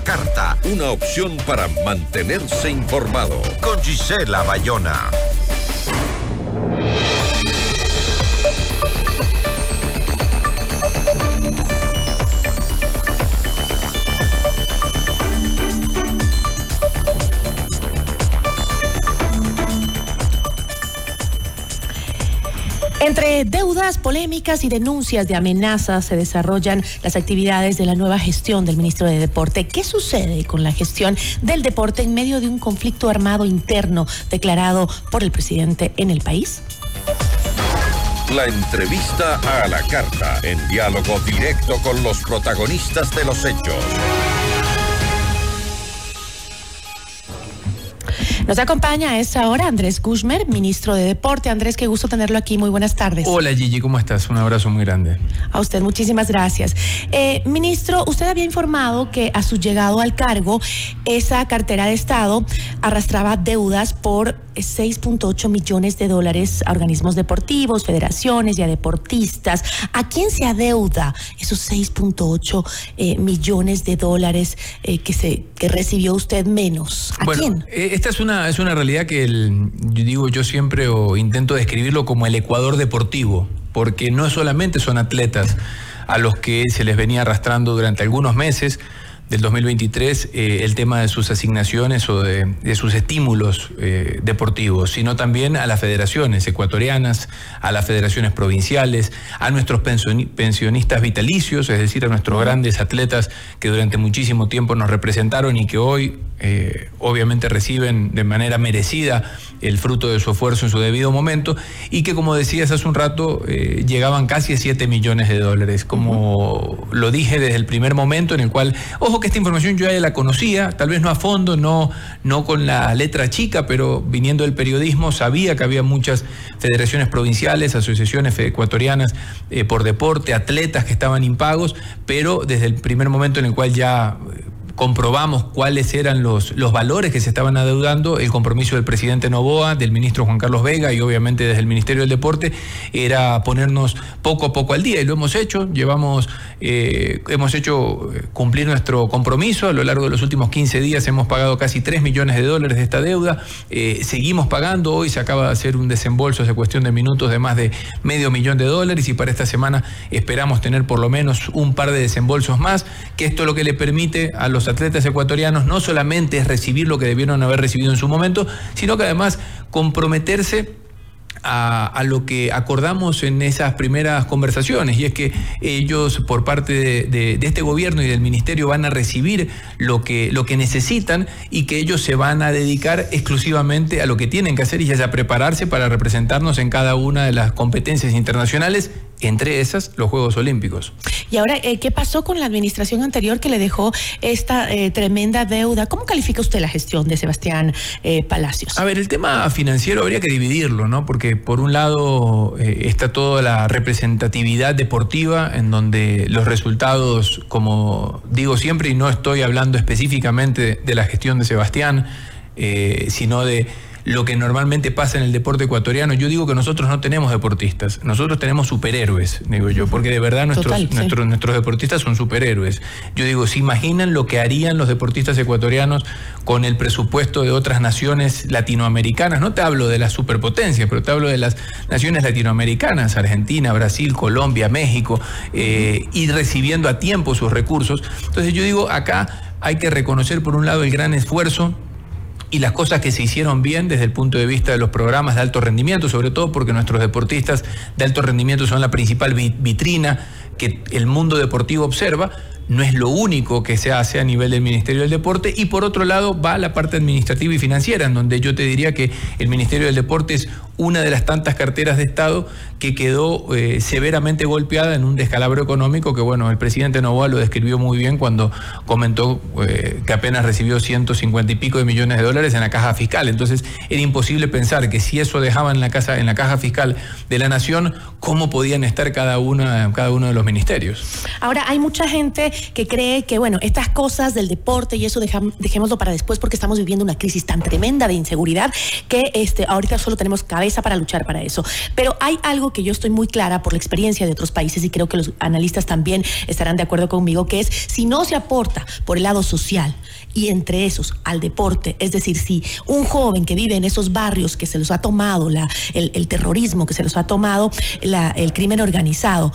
carta, una opción para mantenerse informado. Con Gisela Bayona. Entre deudas, polémicas y denuncias de amenazas se desarrollan las actividades de la nueva gestión del ministro de Deporte. ¿Qué sucede con la gestión del deporte en medio de un conflicto armado interno declarado por el presidente en el país? La entrevista a la carta, en diálogo directo con los protagonistas de los hechos. Nos acompaña a esta hora Andrés Kushmer, ministro de Deporte. Andrés, qué gusto tenerlo aquí. Muy buenas tardes. Hola Gigi, ¿cómo estás? Un abrazo muy grande. A usted, muchísimas gracias. Eh, ministro, usted había informado que a su llegado al cargo, esa cartera de Estado arrastraba deudas por 6.8 millones de dólares a organismos deportivos, federaciones y a deportistas. ¿A quién se adeuda esos 6.8 eh, millones de dólares eh, que, se, que recibió usted menos? ¿A quién? Esta es una es una realidad que yo digo yo siempre o intento describirlo como el Ecuador deportivo, porque no solamente son atletas a los que se les venía arrastrando durante algunos meses, del 2023 eh, el tema de sus asignaciones o de, sus estímulos eh, deportivos, sino también a las federaciones ecuatorianas, a las federaciones provinciales, a nuestros pensionistas vitalicios, es decir, a nuestros grandes atletas que durante muchísimo tiempo nos representaron y que hoy eh, obviamente reciben de manera merecida el fruto de su esfuerzo en su debido momento y que como decías hace un rato llegaban casi a 7 millones de dólares, como lo dije desde el primer momento en el cual, ojo, que esta información yo ya la conocía, tal vez no a fondo, no, no con la letra chica, pero viniendo del periodismo sabía que había muchas federaciones provinciales, asociaciones ecuatorianas eh, por deporte, atletas que estaban impagos, pero desde el primer momento en el cual ya comprobamos cuáles eran los, los valores que se estaban adeudando, el compromiso del presidente Novoa, del ministro Juan Carlos Vega y obviamente desde el Ministerio del Deporte era ponernos poco a poco al día y lo hemos hecho, llevamos, eh, hemos hecho eh, cumplir nuestro compromiso, a lo largo de los últimos 15 días hemos pagado casi 3 millones de dólares de esta deuda, eh, seguimos pagando, hoy se acaba de hacer un desembolso hace cuestión de minutos de más de medio millón de dólares y para esta semana esperamos tener por lo menos un par de desembolsos más, que esto es lo que le permite a los atletas ecuatorianos no solamente es recibir lo que debieron haber recibido en su momento, sino que además comprometerse a, lo que acordamos en esas primeras conversaciones, y es que ellos por parte de, este gobierno y del ministerio van a recibir lo que, lo que necesitan y que ellos se van a dedicar exclusivamente a lo que tienen que hacer y es a prepararse para representarnos en cada una de las competencias internacionales entre esas los Juegos Olímpicos. Y ahora, eh, ¿qué pasó con la administración anterior que le dejó esta eh, tremenda deuda? ¿Cómo califica usted la gestión de Sebastián eh, Palacios? A ver, el tema financiero habría que dividirlo, ¿no? Porque por un lado está toda la representatividad deportiva en donde los resultados, como digo siempre, y no estoy hablando específicamente de la gestión de Sebastián, sino de lo que normalmente pasa en el deporte ecuatoriano. Yo digo que nosotros no tenemos deportistas, nosotros tenemos superhéroes, digo yo, porque de verdad nuestros, nuestros, nuestros deportistas son superhéroes. Yo digo, ¿se imaginan lo que harían los deportistas ecuatorianos con el presupuesto de otras naciones latinoamericanas? No te hablo de las superpotencias, pero te hablo de las naciones latinoamericanas, Argentina, Brasil, Colombia, México, eh, y recibiendo a tiempo sus recursos. Entonces yo digo, acá hay que reconocer por un lado el gran esfuerzo y las cosas que se hicieron bien desde el punto de vista de los programas de alto rendimiento, sobre todo porque nuestros deportistas de alto rendimiento son la principal vitrina que el mundo deportivo observa, no es lo único que se hace a nivel del Ministerio del Deporte. Y por otro lado va la parte administrativa y financiera, en donde yo te diría que el Ministerio del Deporte es una de las tantas carteras de Estado que quedó eh, severamente golpeada en un descalabro económico que, bueno, el presidente Novoa lo describió muy bien cuando comentó eh, que apenas recibió 150 y pico de millones de dólares en la caja fiscal. Entonces era imposible pensar que si eso dejaba en la, casa, en la caja fiscal de la nación, cómo podían estar cada, una, cada uno de los ministerios. Ahora, hay mucha gente que cree que, bueno, estas cosas del deporte y eso dejémoslo para después porque estamos viviendo una crisis tan tremenda de inseguridad que este, ahorita solo tenemos cabeza para luchar para eso. Pero hay algo que yo estoy muy clara por la experiencia de otros países y creo que los analistas también estarán de acuerdo conmigo, que es si no se aporta por el lado social y entre esos al deporte, es decir, si un joven que vive en esos barrios que se los ha tomado la, el, terrorismo, que se los ha tomado el crimen organizado,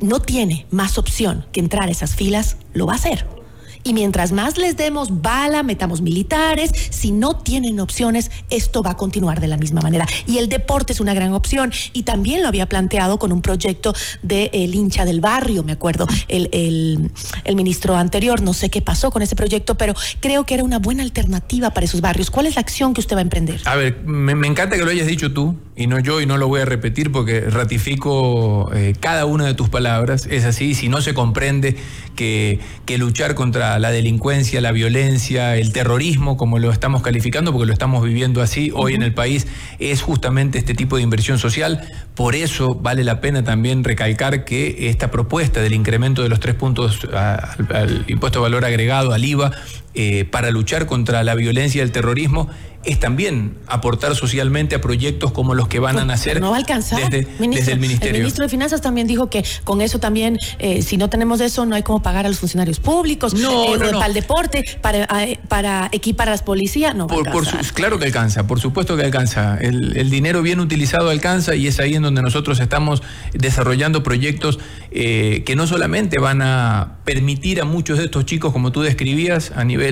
no tiene más opción que entrar a esas filas, lo va a hacer. Y mientras más les demos bala, metamos militares, si no tienen opciones, esto va a continuar de la misma manera. Y el deporte es una gran opción. Y también lo había planteado con un proyecto del el hincha del barrio, me acuerdo, el, el, ministro anterior. No sé qué pasó con ese proyecto, pero creo que era una buena alternativa para esos barrios. ¿Cuál es la acción que usted va a emprender? A ver, me, encanta que lo hayas dicho tú y no yo, y no lo voy a repetir porque ratifico eh, cada una de tus palabras. Es así, si no se comprende que, que luchar contra la, delincuencia, la violencia, el terrorismo, como lo estamos calificando, porque lo estamos viviendo así hoy en el país, es justamente este tipo de inversión social. Por eso vale la pena también recalcar que esta propuesta del incremento de los tres puntos al, impuesto de valor agregado, al IVA, eh, para luchar contra la violencia y el terrorismo, es también aportar socialmente a proyectos como los que van a nacer no va a alcanzar. Desde, el Ministerio. El ministro de Finanzas también dijo que con eso también, eh, si no tenemos eso, no hay como pagar a los funcionarios públicos, no, eh, para el deporte, para, para equipar a las policías, no por, claro que alcanza, por supuesto que alcanza. El, dinero bien utilizado alcanza y es ahí en donde nosotros estamos desarrollando proyectos que no solamente van a permitir a muchos de estos chicos, como tú describías, a nivel,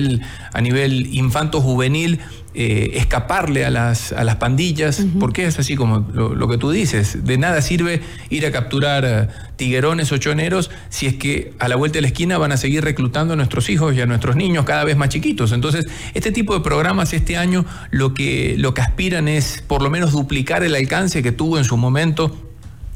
a nivel infanto-juvenil, eh, escaparle a las, a las pandillas, porque es así como lo, que tú dices, de nada sirve ir a capturar tiguerones o choneros si es que a la vuelta de la esquina van a seguir reclutando a nuestros hijos y a nuestros niños cada vez más chiquitos. Entonces, este tipo de programas este año lo que, lo que aspiran es por lo menos duplicar el alcance que tuvo en su momento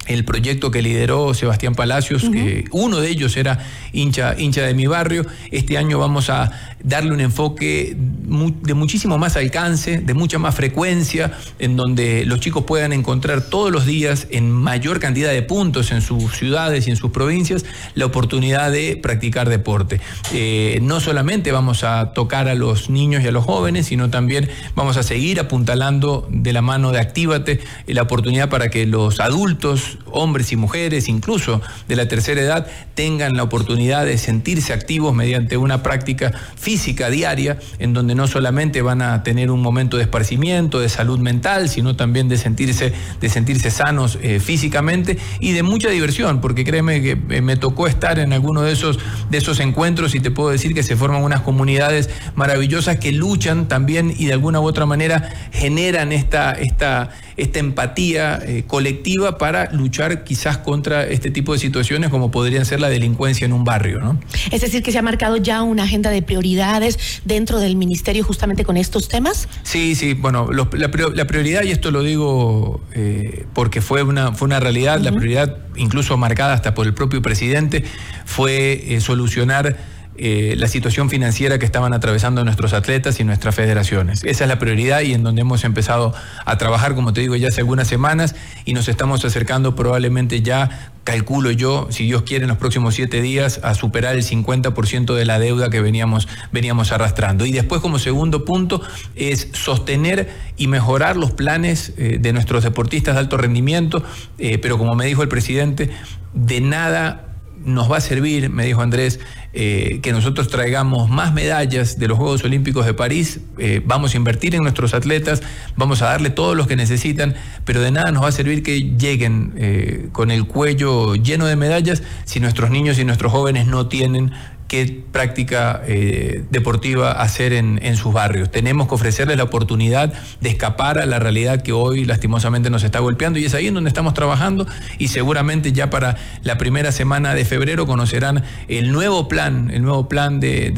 el proyecto que lideró Sebastián Palacios, que uno de ellos era hincha, hincha de mi barrio. Este año vamos a darle un enfoque de muchísimo más alcance, de mucha más frecuencia, en donde los chicos puedan encontrar todos los días, en mayor cantidad de puntos en sus ciudades y en sus provincias, la oportunidad de practicar deporte. Eh, no solamente vamos a tocar a los niños y a los jóvenes, sino también vamos a seguir apuntalando de la mano de Actívate la oportunidad para que los adultos, hombres y mujeres, incluso de la tercera edad, tengan la oportunidad de sentirse activos mediante una práctica física diaria, en donde no solamente van a tener un momento de esparcimiento, de salud mental, sino también de sentirse, de sentirse sanos eh, físicamente y de mucha diversión, porque créeme que eh, me tocó estar en alguno de esos, de esos encuentros y te puedo decir que se forman unas comunidades maravillosas que luchan también y de alguna u otra manera generan esta, esta, esta empatía eh, colectiva para luchar quizás contra este tipo de situaciones como podrían ser la delincuencia en un barrio. ¿no? Es decir, que se ha marcado ya una agenda de prioridades dentro del ministerio justamente con estos temas. Sí, sí, bueno, la, prioridad, y esto lo digo eh, porque fue una, fue una realidad, la prioridad incluso marcada hasta por el propio presidente, fue eh, solucionar eh, la situación financiera que estaban atravesando nuestros atletas y nuestras federaciones. Esa es la prioridad y en donde hemos empezado a trabajar, como te digo, ya hace algunas semanas y nos estamos acercando probablemente ya, calculo yo, si Dios quiere, en los próximos siete días a superar el 50% de la deuda que veníamos, veníamos arrastrando. Y después, como segundo punto, es sostener y mejorar los planes eh, de nuestros deportistas de alto rendimiento, eh, pero como me dijo el presidente, de nada nos va a servir, me dijo Andrés, eh, que nosotros traigamos más medallas de los Juegos Olímpicos de París, eh, vamos a invertir en nuestros atletas, vamos a darle todos los que necesitan, pero de nada nos va a servir que lleguen eh, con el cuello lleno de medallas si nuestros niños y nuestros jóvenes no tienen qué práctica eh, deportiva hacer en, sus barrios. Tenemos que ofrecerles la oportunidad de escapar a la realidad que hoy lastimosamente nos está golpeando y es ahí en donde estamos trabajando y seguramente ya para la primera semana de febrero conocerán el nuevo plan, el nuevo plan de,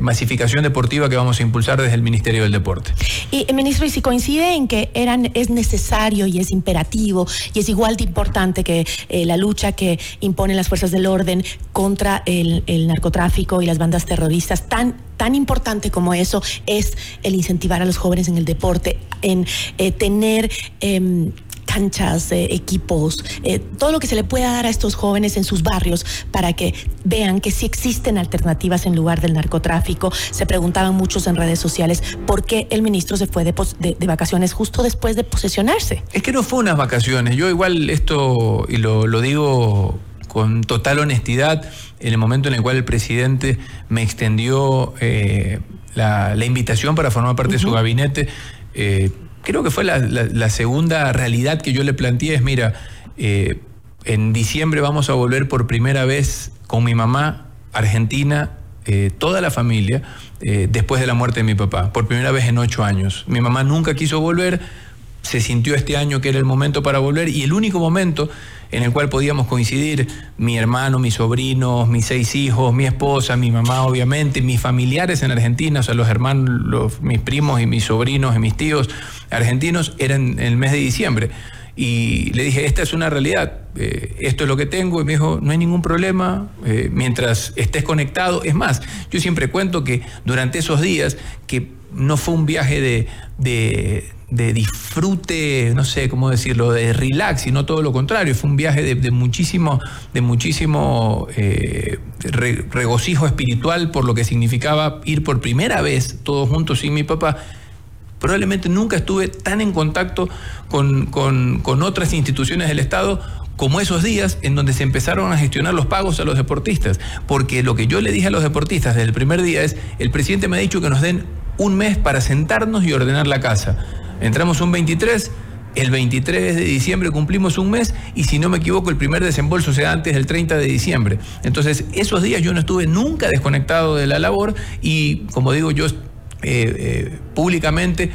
masificación deportiva que vamos a impulsar desde el Ministerio del Deporte. Y eh, ministro, y si coincide en que eran, es necesario y es imperativo y es igual de importante que eh, la lucha que imponen las fuerzas del orden contra el el narcotráfico y las bandas terroristas, tan, tan importante como eso es el incentivar a los jóvenes en el deporte, en eh, tener... Em, canchas, equipos, todo lo que se le pueda dar a estos jóvenes en sus barrios para que vean que sí existen alternativas en lugar del narcotráfico. Se preguntaban muchos en redes sociales por qué el ministro se fue de, de, vacaciones justo después de posesionarse. Es que no fue unas vacaciones. Yo igual esto, y lo, lo digo con total honestidad, en el momento en el cual el presidente me extendió eh, la, invitación para formar parte de su gabinete, eh, creo que fue la, segunda realidad que yo le planteé, es, mira, eh, en diciembre vamos a volver por primera vez con mi mamá, Argentina, toda la familia, después de la muerte de mi papá, por primera vez en ocho años. Mi mamá nunca quiso volver, se sintió este año que era el momento para volver y el único momento en el cual podíamos coincidir mi hermano, mis sobrinos, mis seis hijos, mi esposa, mi mamá, obviamente, mis familiares en Argentina, o sea, los hermanos, mis primos y mis sobrinos y mis tíos argentinos, eran en el mes de diciembre. Y le dije, esta es una realidad, eh, esto es lo que tengo. Y me dijo, no hay ningún problema eh, mientras estés conectado. Es más, yo siempre cuento que durante esos días, que no fue un viaje de de disfrute, no sé cómo decirlo, de relax, y no todo lo contrario. Fue un viaje de, muchísimo, de muchísimo eh, regocijo espiritual por lo que significaba ir por primera vez todos juntos sin mi papá. Probablemente nunca estuve tan en contacto con, con otras instituciones del Estado como esos días en donde se empezaron a gestionar los pagos a los deportistas. Porque lo que yo le dije a los deportistas desde el primer día es, el presidente me ha dicho que nos den un mes para sentarnos y ordenar la casa. Entramos un 23, el 23 de diciembre cumplimos un mes y si no me equivoco el primer desembolso sea antes del 30 de diciembre. Entonces esos días yo no estuve nunca desconectado de la labor y como digo yo eh, eh, públicamente,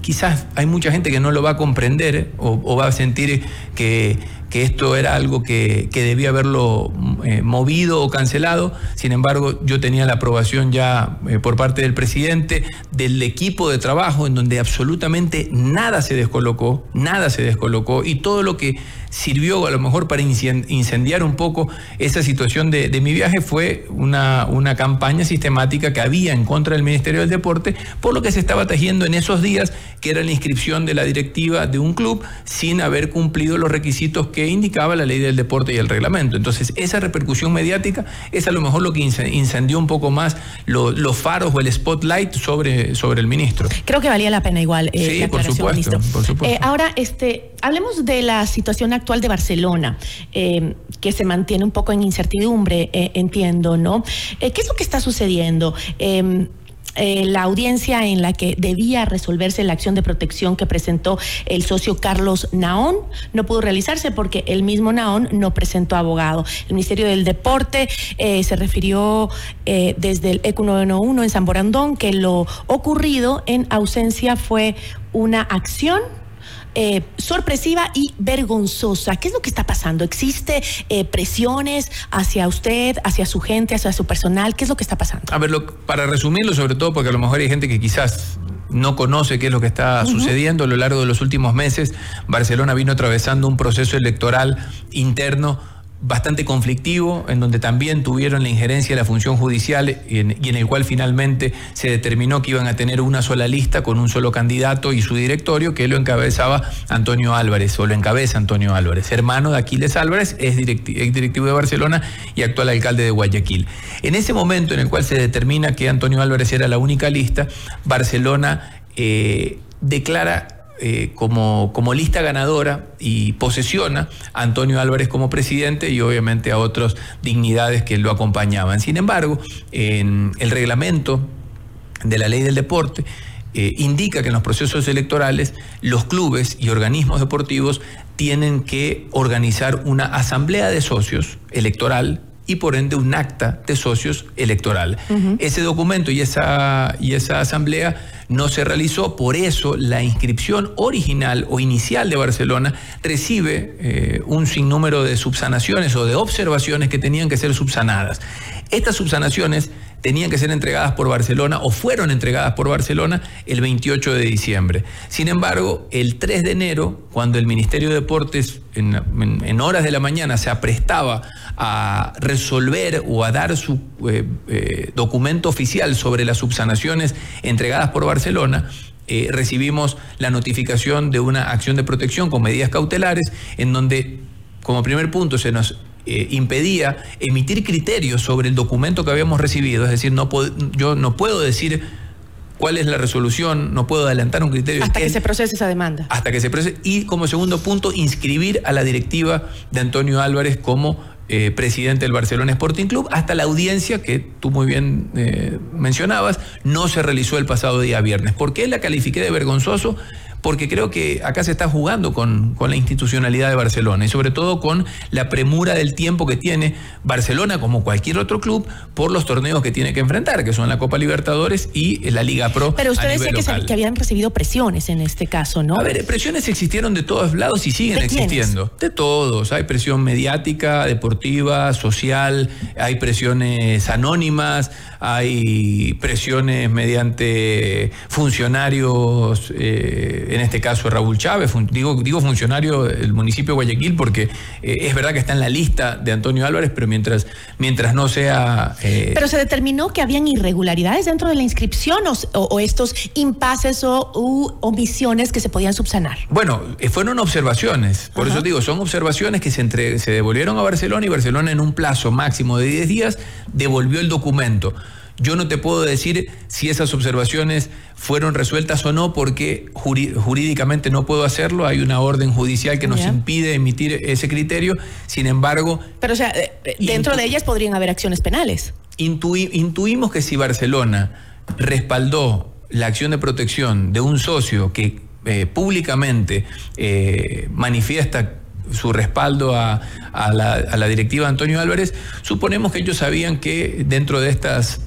quizás hay mucha gente que no lo va a comprender o va a sentir que que esto era algo que, debía haberlo eh, movido o cancelado. Sin embargo, yo tenía la aprobación ya eh, por parte del presidente, del equipo de trabajo, en donde absolutamente nada se descolocó, nada se descolocó, y todo lo que sirvió a lo mejor para incendiar un poco esa situación de, mi viaje fue una, una, campaña sistemática que había en contra del Ministerio del Deporte, por lo que se estaba tejiendo en esos días, que era la inscripción de la directiva de un club sin haber cumplido los requisitos que indicaba la ley del deporte y el reglamento. Entonces, esa repercusión mediática es a lo mejor lo que incendió un poco más los faros o el spotlight sobre, sobre el ministro. Creo que valía la pena igual. Eh, sí, por supuesto. Por supuesto. Eh, ahora, este, hablemos de la situación actual de Barcelona, eh, que se mantiene un poco en incertidumbre, entiendo, ¿no? ¿Qué es lo que está sucediendo? Em, la audiencia en la que debía resolverse la acción de protección que presentó el socio Carlos Naón no pudo realizarse porque el mismo Naón no presentó abogado. El Ministerio del Deporte se refirió desde el ECU 911 en San Borandón que lo ocurrido en ausencia fue una acción eh, sorpresiva y vergonzosa. ¿Qué es lo que está pasando? ¿Existe eh, presiones hacia usted, hacia su gente, hacia su personal? ¿Qué es lo que está pasando? A ver, para resumirlo, sobre todo porque a lo mejor hay gente que quizás no conoce qué es lo que está sucediendo a lo largo de los últimos meses. Barcelona vino atravesando un proceso electoral interno bastante conflictivo, en donde también tuvieron la injerencia de la función judicial y en, el cual finalmente se determinó que iban a tener una sola lista con un solo candidato y su directorio, que lo encabezaba Antonio Álvarez, o lo encabeza Antonio Álvarez, hermano de Aquiles Álvarez, es directivo de Barcelona y actual alcalde de Guayaquil. En ese momento en el cual se determina que Antonio Álvarez era la única lista, Barcelona eh, declara eh, como, como lista ganadora y posesiona a Antonio Álvarez como presidente y obviamente a otras dignidades que lo acompañaban. Sin embargo, en el reglamento de la ley del deporte, eh, indica que en los procesos electorales los clubes y organismos deportivos tienen que organizar una asamblea de socios electoral y por ende un acta de socios electoral. Ese documento y esa, y esa asamblea no se realizó, por eso la inscripción original o inicial de Barcelona recibe eh, un sinnúmero de subsanaciones o de observaciones que tenían que ser subsanadas. Estas subsanaciones tenían que ser entregadas por Barcelona o fueron entregadas por Barcelona el 28 de diciembre. Sin embargo, el 3 de enero, cuando el Ministerio de Deportes en, horas de la mañana se aprestaba a resolver o a dar su eh, eh, documento oficial sobre las subsanaciones entregadas por Barcelona, eh, recibimos la notificación de una acción de protección con medidas cautelares en donde como primer punto se nos eh, impedía emitir criterios sobre el documento que habíamos recibido, es decir, no yo no puedo decir cuál es la resolución, no puedo adelantar un criterio. Hasta que se procese esa demanda. Hasta que se procese. Y como segundo punto, inscribir a la directiva de Antonio Álvarez como eh, presidente del Barcelona Sporting Club, hasta la audiencia que tú muy bien eh, mencionabas, no se realizó el pasado día viernes. ¿Por qué la califiqué de vergonzoso? Porque creo que acá se está jugando con, la institucionalidad de Barcelona y sobre todo con la premura del tiempo que tiene Barcelona, como cualquier otro club, por los torneos que tiene que enfrentar, que son la Copa Libertadores y la Liga Pro. Pero usted decía que, que, habían recibido presiones en este caso, ¿no? A ver, presiones existieron de todos lados y siguen existiendo. De todos. Hay presión mediática, deportiva, social, hay presiones anónimas, hay presiones mediante funcionarios. Eh, en este caso Raúl Chávez, digo, digo funcionario del municipio de Guayaquil porque eh, es verdad que está en la lista de Antonio Álvarez, pero mientras, mientras no sea... Eh, pero se determinó que habían irregularidades dentro de la inscripción o, estos impases o omisiones que se podían subsanar. Bueno, eh, fueron observaciones, por eso digo, son observaciones que se, entre, se devolvieron a Barcelona y Barcelona en un plazo máximo de 10 días devolvió el documento. Yo no te puedo decir si esas observaciones fueron resueltas o no porque jurídicamente no puedo hacerlo. Hay una orden judicial que nos impide emitir ese criterio. Sin embargo... Pero o sea, eh, eh, dentro de ellas podrían haber acciones penales. intuimos que si Barcelona respaldó la acción de protección de un socio que eh, públicamente manifiesta su respaldo a, la, a, la, directiva Antonio Álvarez, suponemos que ellos sabían que dentro de estas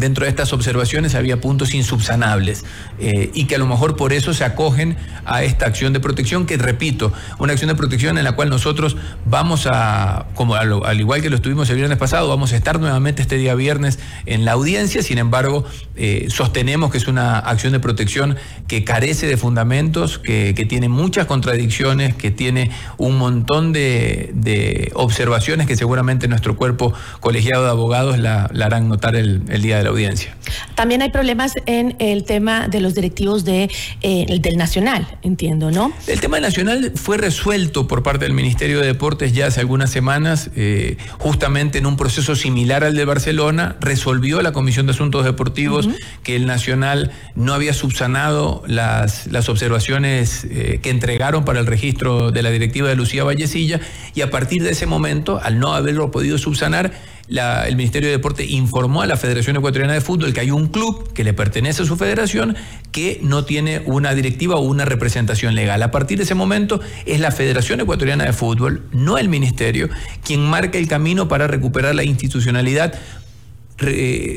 dentro de estas observaciones había puntos insubsanables eh, y que a lo mejor por eso se acogen a esta acción de protección, que repito, una acción de protección en la cual nosotros vamos a, como al, igual que lo estuvimos el viernes pasado, vamos a estar nuevamente este día viernes en la audiencia, sin embargo, eh, sostenemos que es una acción de protección que carece de fundamentos, que, tiene muchas contradicciones, que tiene un montón de, observaciones que seguramente nuestro cuerpo colegiado de abogados la, harán notar el, el día de la audiencia. También hay problemas en el tema de los directivos de, eh, del Nacional, entiendo, ¿no? El tema nacional fue resuelto por parte del Ministerio de Deportes ya hace algunas semanas, eh, justamente en un proceso similar al de Barcelona, resolvió la Comisión de Asuntos Deportivos que el Nacional no había subsanado las, las observaciones eh, que entregaron para el registro de la directiva de Lucía Vallecilla y a partir de ese momento, al no haberlo podido subsanar, el Ministerio de Deporte informó a la Federación Ecuatoriana de Fútbol que hay un club que le pertenece a su federación que no tiene una directiva o una representación legal. A partir de ese momento es la Federación Ecuatoriana de Fútbol, no el Ministerio, quien marca el camino para recuperar la institucionalidad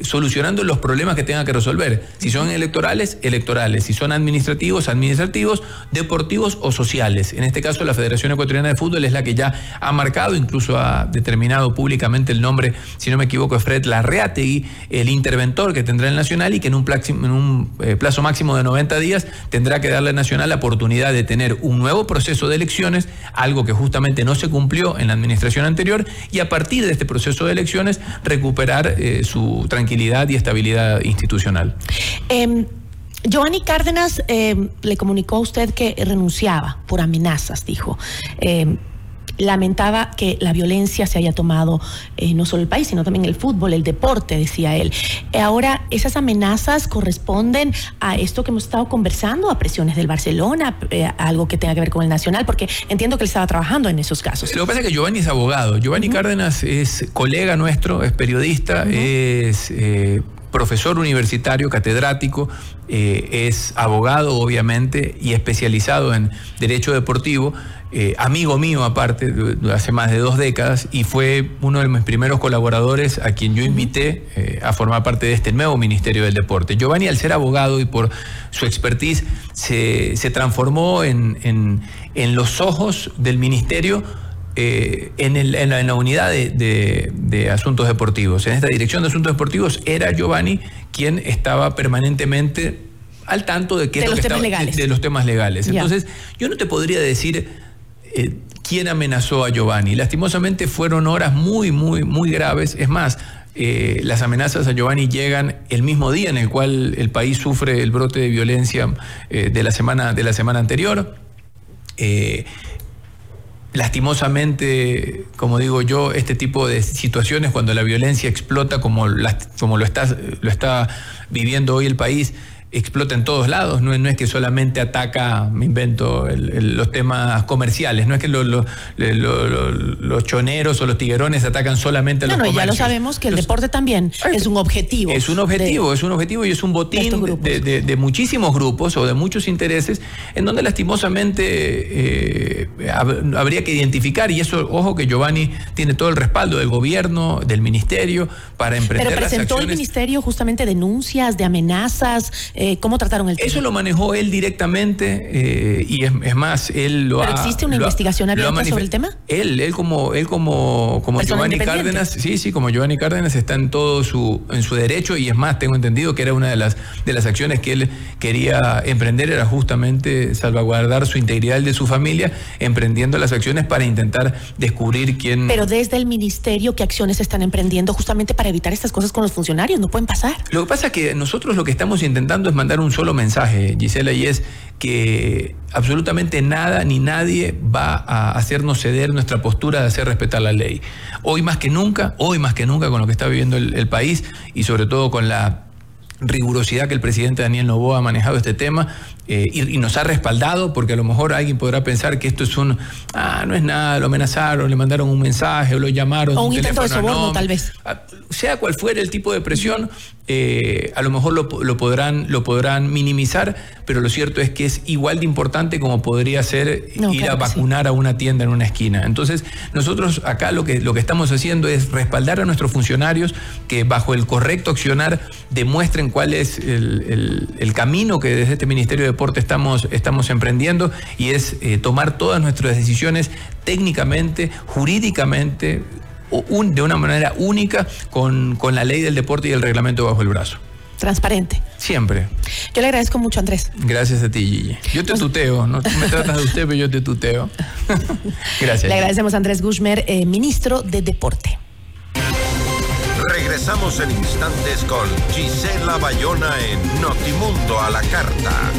solucionando los problemas que tenga que resolver. Si son electorales, electorales. Si son administrativos, administrativos, deportivos o sociales. En este caso, la Federación Ecuatoriana de Fútbol es la que ya ha marcado, incluso ha determinado públicamente el nombre, si no me equivoco, es Fred Larreategui, el interventor que tendrá el Nacional y que en un, plazo, en un eh, plazo máximo de 90 días tendrá que darle al Nacional la oportunidad de tener un nuevo proceso de elecciones, algo que justamente no se cumplió en la administración anterior, y a partir de este proceso de elecciones recuperar eh, su tranquilidad y estabilidad institucional. Eh, Giovanni Cárdenas em, le comunicó a usted que renunciaba por amenazas, dijo. Em, lamentaba que la violencia se haya tomado eh, no solo el país, sino también el fútbol, el deporte, decía él. Eh, ahora, ¿esas amenazas corresponden a esto que hemos estado conversando, a presiones del Barcelona, eh, algo que tenga que ver con el Nacional? Porque entiendo que él estaba trabajando en esos casos. Lo que pasa es que Giovanni es abogado. Giovanni Cárdenas es colega nuestro, es periodista, es profesor universitario, catedrático, es abogado obviamente y especializado en derecho deportivo. Eh, amigo mío aparte, hace más de dos décadas, y fue uno de mis primeros colaboradores a quien yo invité eh, a formar parte de este nuevo Ministerio del Deporte. Giovanni, al ser abogado y por su expertise, se, transformó en, en, los ojos del Ministerio. Eh, en, la, unidad de, asuntos deportivos. En esta dirección de asuntos deportivos era Giovanni quien estaba permanentemente al tanto de, que los, temas legales. De, los temas legales. Entonces, yo no te podría decir eh, quién amenazó a Giovanni. Lastimosamente fueron horas muy, muy, muy graves. Es más, eh, las amenazas a Giovanni llegan el mismo día en el cual el país sufre el brote de violencia eh, de, la semana, de la semana anterior. Eh, lastimosamente, como digo yo, este tipo de situaciones, cuando la violencia explota como, como lo, está, lo está viviendo hoy el país, explota en todos lados, no, no es que solamente ataca, me invento, los temas comerciales, no es que los choneros o los tiguerones atacan solamente a los no, no, ya lo sabemos que el deporte también es un objetivo. Es un objetivo, es un objetivo y es un botín de, muchísimos grupos o de muchos intereses en donde lastimosamente eh, habría que identificar, y eso, ojo que Giovanni tiene todo el respaldo del gobierno, del ministerio, para emprender Pero presentó el ministerio justamente denuncias de amenazas, eh, ¿Cómo trataron el tema? Eso lo manejó él directamente eh, y es, más, él lo ¿Pero existe una investigación abierta sobre el tema? Él, él como, él como, como Giovanni Cárdenas, sí, sí, como Giovanni Cárdenas está en todo su, en su derecho y es más, tengo entendido que era una de las, de las acciones que él quería emprender, era justamente salvaguardar su integridad de su familia, emprendiendo las acciones para intentar descubrir quién... Pero desde el ministerio, ¿qué acciones están emprendiendo justamente para evitar estas cosas con los funcionarios? No pueden pasar. Lo que pasa es que nosotros lo que estamos intentando mandar un solo mensaje, Gisela, y es que absolutamente nada ni nadie va a hacernos ceder nuestra postura de hacer respetar la ley. Hoy más que nunca, hoy más que nunca con lo que está viviendo el, país y sobre todo con la rigurosidad que el presidente Daniel Novoa ha manejado este tema eh, y, nos ha respaldado, porque a lo mejor alguien podrá pensar que esto es un, ah, no es nada, lo amenazaron, le mandaron un mensaje o lo llamaron. O un, intento de soborno, tal vez. Ah, sea cual fuera el tipo de presión, eh, a lo mejor lo, podrán, lo podrán minimizar, pero lo cierto es que es igual de importante como podría ser ir a vacunar a una tienda en una esquina. Entonces, nosotros acá lo que, lo que estamos haciendo es respaldar a nuestros funcionarios que bajo el correcto accionar demuestren cuál es el, camino que desde este Ministerio de Deporte estamos, estamos emprendiendo y es eh, tomar todas nuestras decisiones técnicamente, jurídicamente, de una manera única con, con la ley del deporte y el reglamento bajo el brazo transparente. Siempre. Yo le agradezco mucho, Andrés. Gracias a ti, Gigi. Yo te tuteo, no me tratas de usted, pero yo te tuteo. Gracias. Le agradecemos a Andrés Gushmer, eh, ministro de Deporte. Regresamos en instantes con Gisela Bayona en Notimundo a la Carta.